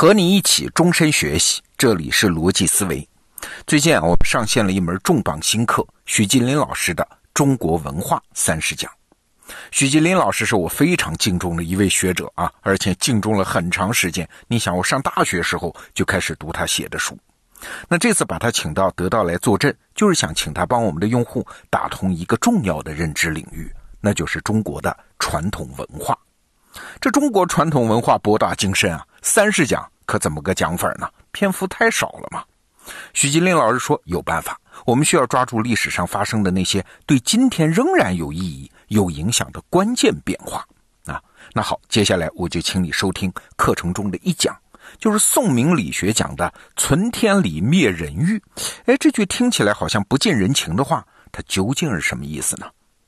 和你一起终身学习，这里是逻辑思维。最近啊，我们上线了一门重磅新课——许吉林老师的《中国文化三十讲》。许吉林老师是我非常敬重的一位学者啊，而且敬重了很长时间。你想，我上大学时候就开始读他写的书。那这次把他请到得到来坐镇，就是想请他帮我们的用户打通一个重要的认知领域，那就是中国的传统文化。这中国传统文化博大精深啊，三十讲可怎么个讲法呢？篇幅太少了嘛。许金林老师说有办法，我们需要抓住历史上发生的那些对今天仍然有意义、有影响的关键变化啊。那好，接下来我就请你收听课程中的一讲。就是宋明理学讲的“存天理，灭人欲”。哎，这句听起来好像不近人情的话，它究竟是什么意思呢？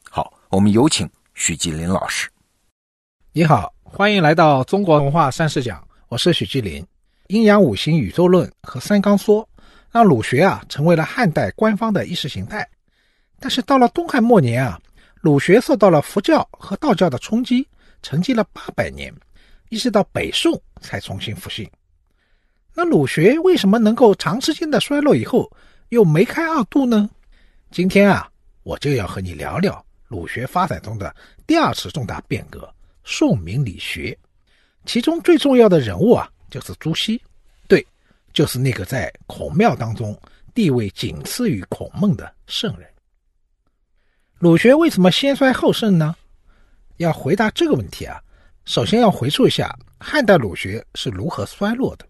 好，我们有请许吉林老师。你好，欢迎来到中国文化三十讲，我是许继林。阴阳五行、宇宙论和三纲说，让儒学啊成为了汉代官方的意识形态。但是到了东汉末年啊，儒学受到了佛教和道教的冲击，沉寂了八百年。一直到北宋才重新复兴。那儒学为什么能够长时间的衰落以后又梅开二度呢？今天啊，我就要和你聊聊儒学发展中的第二次重大变革——宋明理学。其中最重要的人物啊，就是朱熹。对，就是那个在孔庙当中地位仅次于孔孟的圣人。儒学为什么先衰后盛呢？要回答这个问题啊。首先要回溯一下汉代儒学是如何衰落的。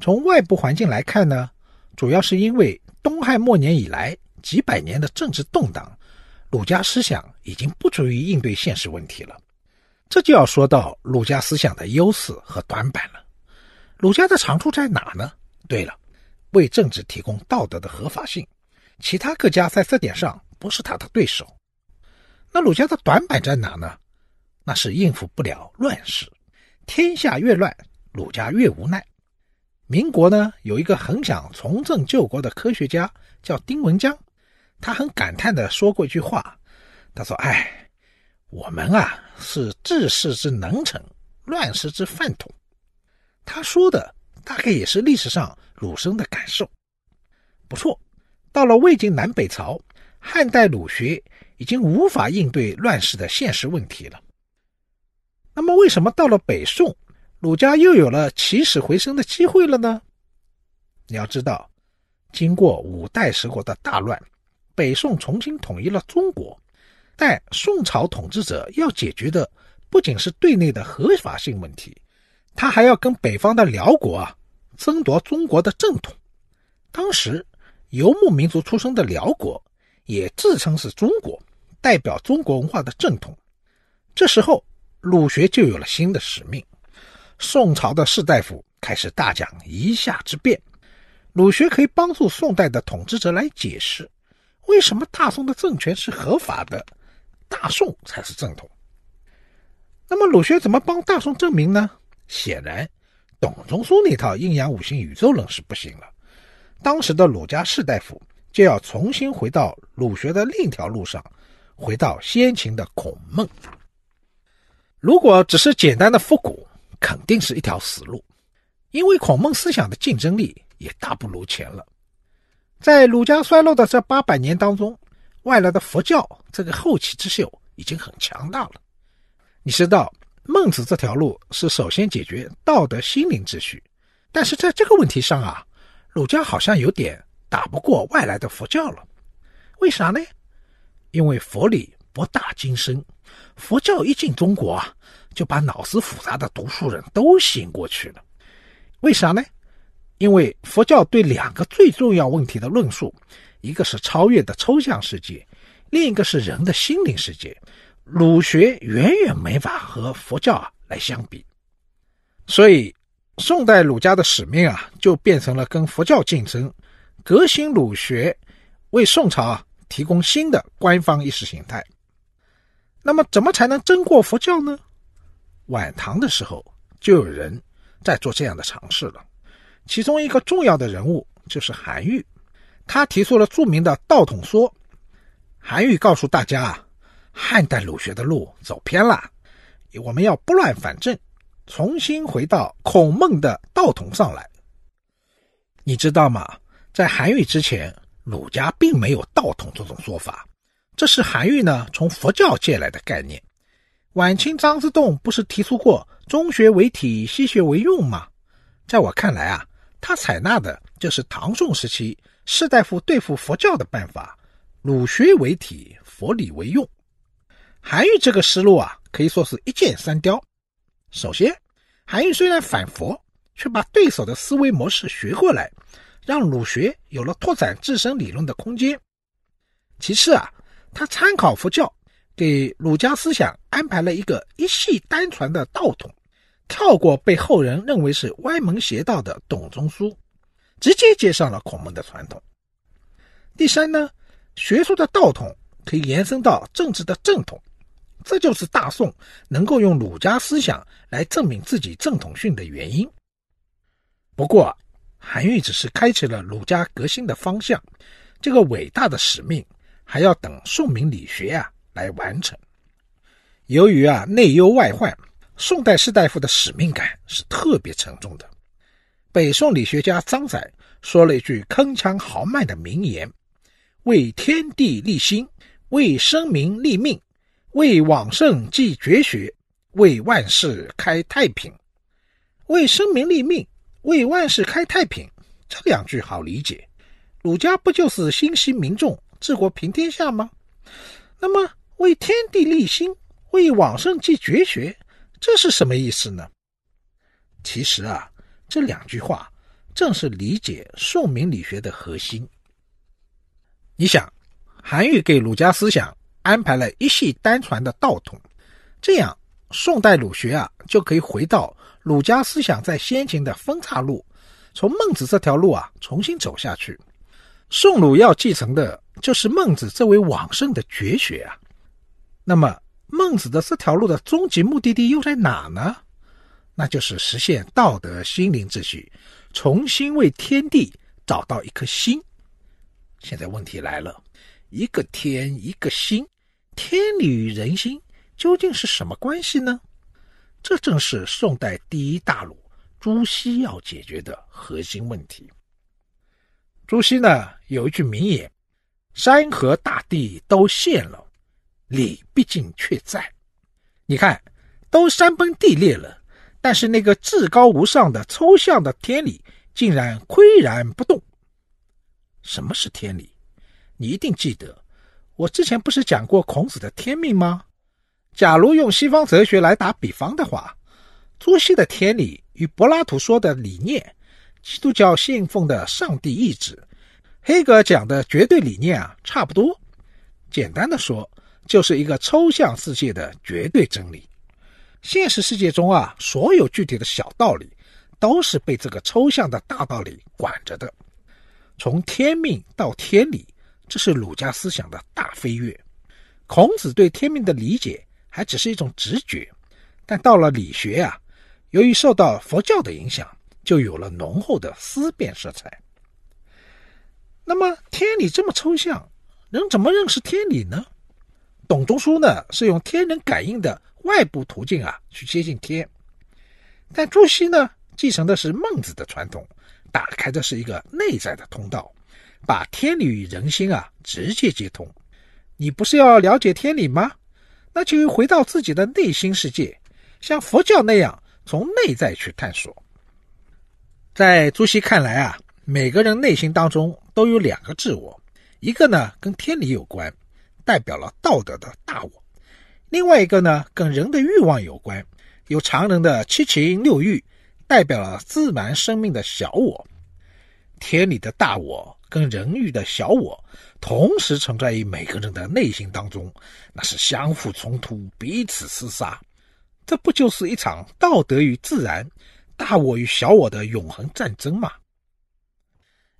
从外部环境来看呢，主要是因为东汉末年以来几百年的政治动荡，儒家思想已经不足以应对现实问题了。这就要说到儒家思想的优势和短板了。儒家的长处在哪呢？对了，为政治提供道德的合法性，其他各家在这点上不是他的对手。那儒家的短板在哪呢？那是应付不了乱世，天下越乱，儒家越无奈。民国呢，有一个很想重振救国的科学家叫丁文江，他很感叹的说过一句话，他说：“哎，我们啊是治世之能臣，乱世之饭桶。”他说的大概也是历史上儒生的感受。不错，到了魏晋南北朝，汉代儒学已经无法应对乱世的现实问题了。那么，为什么到了北宋，儒家又有了起死回生的机会了呢？你要知道，经过五代十国的大乱，北宋重新统一了中国，但宋朝统治者要解决的不仅是对内的合法性问题，他还要跟北方的辽国啊争夺中国的正统。当时，游牧民族出生的辽国也自称是中国，代表中国文化的正统。这时候。儒学就有了新的使命。宋朝的士大夫开始大讲一夏之变，儒学可以帮助宋代的统治者来解释，为什么大宋的政权是合法的，大宋才是正统。那么，儒学怎么帮大宋证明呢？显然，董仲舒那套阴阳五行宇宙论是不行了。当时的儒家士大夫就要重新回到儒学的另一条路上，回到先秦的孔孟。如果只是简单的复古，肯定是一条死路，因为孔孟思想的竞争力也大不如前了。在儒家衰落的这八百年当中，外来的佛教这个后起之秀已经很强大了。你知道，孟子这条路是首先解决道德心灵秩序，但是在这个问题上啊，儒家好像有点打不过外来的佛教了。为啥呢？因为佛理博大精深。佛教一进中国啊，就把脑子复杂的读书人都吸引过去了。为啥呢？因为佛教对两个最重要问题的论述，一个是超越的抽象世界，另一个是人的心灵世界。儒学远远没法和佛教啊来相比。所以，宋代儒家的使命啊，就变成了跟佛教竞争，革新儒学，为宋朝啊提供新的官方意识形态。那么，怎么才能争过佛教呢？晚唐的时候就有人在做这样的尝试了。其中一个重要的人物就是韩愈，他提出了著名的道统说。韩愈告诉大家啊，汉代儒学的路走偏了，我们要拨乱反正，重新回到孔孟的道统上来。你知道吗？在韩愈之前，儒家并没有道统这种说法，这是韩愈呢从佛教借来的概念。晚清张之洞不是提出过“中学为体，西学为用”吗？在我看来啊，他采纳的就是唐宋时期士大夫对付佛教的办法，“儒学为体，佛理为用”。韩愈这个思路啊，可以说是一箭三雕。首先，韩愈虽然反佛。却把对手的思维模式学过来，让儒学有了拓展自身理论的空间。其次啊，他参考佛教，给儒家思想安排了一个一系单传的道统，跳过被后人认为是歪门邪道的董仲舒，直接接上了孔孟的传统。第三呢，学术的道统可以延伸到政治的正统，这就是大宋能够用儒家思想来证明自己正统性的原因。不过，韩愈只是开启了儒家革新的方向，这个伟大的使命还要等宋明理学啊来完成。由于啊内忧外患，宋代士大夫的使命感是特别沉重的。北宋理学家张载说了一句铿锵豪迈的名言：“为天地立心，为生民立命，为往圣继绝学，为万世开太平。”为生民立命。为万世开太平，这两句好理解。儒家不就是心系民众、治国平天下吗？那么为天地立心、为往圣继绝学，这是什么意思呢？其实啊，这两句话正是理解宋明理学的核心。你想，韩愈给儒家思想安排了一系单传的道统，这样宋代儒学啊就可以回到。儒家思想在先秦的分岔路，从孟子这条路啊重新走下去。宋儒要继承的就是孟子这位往圣的绝学啊。那么孟子的这条路的终极目的地又在哪呢？那就是实现道德心灵秩序，重新为天地找到一颗心。现在问题来了，一个天，一个心，天理与人心究竟是什么关系呢？这正是宋代第一大儒朱熹要解决的核心问题。朱熹呢有一句名言：“山河大地都陷了，理毕竟却在。”你看，都山崩地裂了，但是那个至高无上的抽象的天理竟然岿然不动。什么是天理？你一定记得，我之前不是讲过孔子的天命吗？假如用西方哲学来打比方的话，朱熹的天理与柏拉图说的理念、基督教信奉的上帝意志、黑格尔讲的绝对理念啊，差不多。简单的说，就是一个抽象世界的绝对真理。现实世界中啊，所有具体的小道理，都是被这个抽象的大道理管着的。从天命到天理，这是儒家思想的大飞跃。孔子对天命的理解。还只是一种直觉，但到了理学啊，由于受到佛教的影响，就有了浓厚的思辨色彩。那么天理这么抽象，人怎么认识天理呢？董仲舒呢是用天人感应的外部途径啊去接近天，但朱熹呢继承的是孟子的传统，打开的是一个内在的通道，把天理与人心啊直接接通。你不是要了解天理吗？那就回到自己的内心世界，像佛教那样从内在去探索。在朱熹看来啊，每个人内心当中都有两个自我，一个呢跟天理有关，代表了道德的大我；另外一个呢跟人的欲望有关，有常人的七情六欲，代表了自然生命的小我。天理的大我。跟人欲的小我同时存在于每个人的内心当中，那是相互冲突、彼此厮杀，这不就是一场道德与自然、大我与小我的永恒战争吗？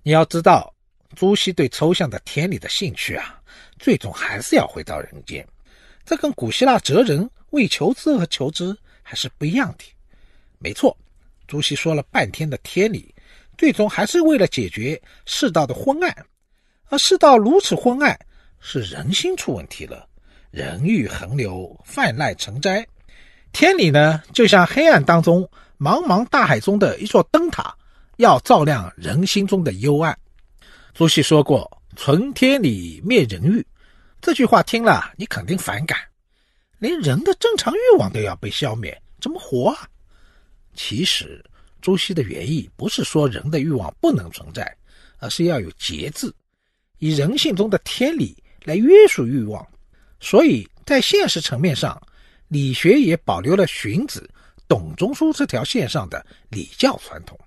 你要知道，朱熹对抽象的天理的兴趣啊，最终还是要回到人间，这跟古希腊哲人为求知而求知还是不一样的。没错，朱熹说了半天的天理。最终还是为了解决世道的昏暗，而世道如此昏暗，是人心出问题了，人欲横流，泛滥成灾。天理呢，就像黑暗当中茫茫大海中的一座灯塔，要照亮人心中的幽暗。朱熹说过：“存天理，灭人欲。”这句话听了你肯定反感，连人的正常欲望都要被消灭，怎么活啊？其实，朱熹的原意不是说人的欲望不能存在，而是要有节制，以人性中的天理来约束欲望。所以在现实层面上，理学也保留了荀子、董仲舒这条线上的礼教传统。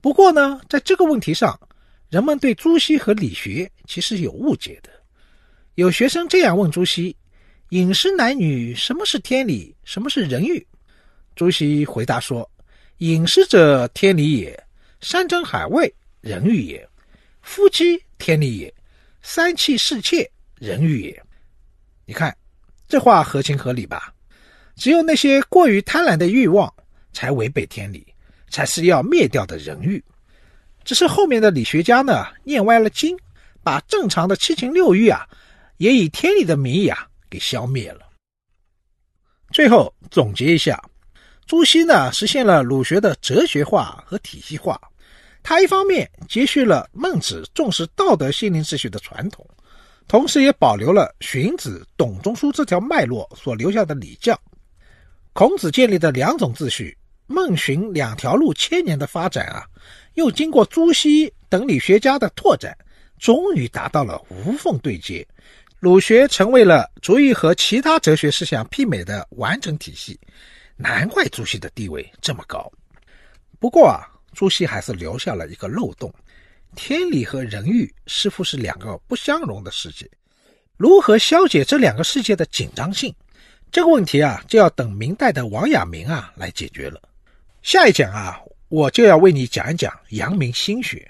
不过呢，在这个问题上，人们对朱熹和理学其实有误解的。有学生这样问朱熹：“饮食男女，什么是天理？什么是人欲？”朱熹回答说：“饮食者，天理也；山珍海味，人欲也；夫妻，天理也；三妻四妾，人欲也。”你看，这话合情合理吧？只有那些过于贪婪的欲望，才违背天理，才是要灭掉的人欲。只是后面的理学家呢，念歪了经，把正常的七情六欲啊，也以天理的名义啊，给消灭了。最后总结一下，朱熹呢，实现了儒学的哲学化和体系化。他一方面接续了孟子重视道德心灵秩序的传统，同时也保留了荀子、董仲舒这条脉络所留下的礼教。孔子建立的两种秩序，孟荀两条路千年的发展啊。又经过朱熹等理学家的拓展，终于达到了无缝对接，儒学成为了足以和其他哲学思想媲美的完整体系。难怪朱熹的地位这么高。不过啊，朱熹还是留下了一个漏洞：天理和人欲似乎是两个不相容的世界。如何消解这两个世界的紧张性？这个问题啊，就要等明代的王阳明啊来解决了。下一讲啊。我就要为你讲一讲阳明心学。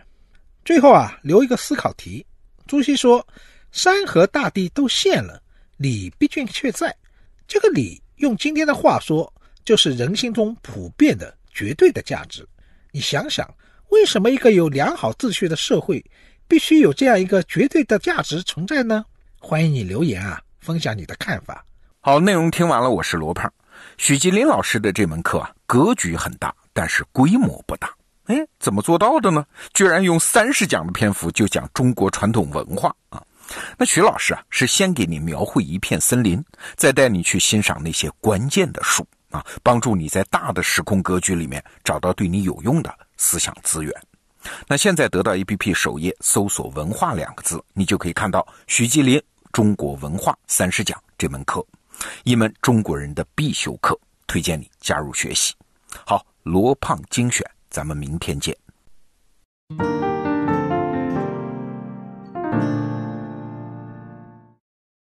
最后啊，留一个思考题。朱熹说：“山河大地都现了，理毕竟却在。”这个理，用今天的话说，就是人心中普遍的绝对的价值。你想想，为什么一个有良好秩序的社会，必须有这样一个绝对的价值存在呢？欢迎你留言啊，分享你的看法。好，内容听完了，我是罗胖。许吉林老师的这门课啊，格局很大。但是规模不大，哎，怎么做到的呢？居然用三十讲的篇幅就讲中国传统文化啊！那徐老师啊，是先给你描绘一片森林，再带你去欣赏那些关键的树啊，帮助你在大的时空格局里面找到对你有用的思想资源。那现在得到 APP 首页搜索“文化”两个字，你就可以看到许吉林《中国文化三十讲》这门课，一门中国人的必修课推荐你加入学习。好罗胖精选咱们明天见。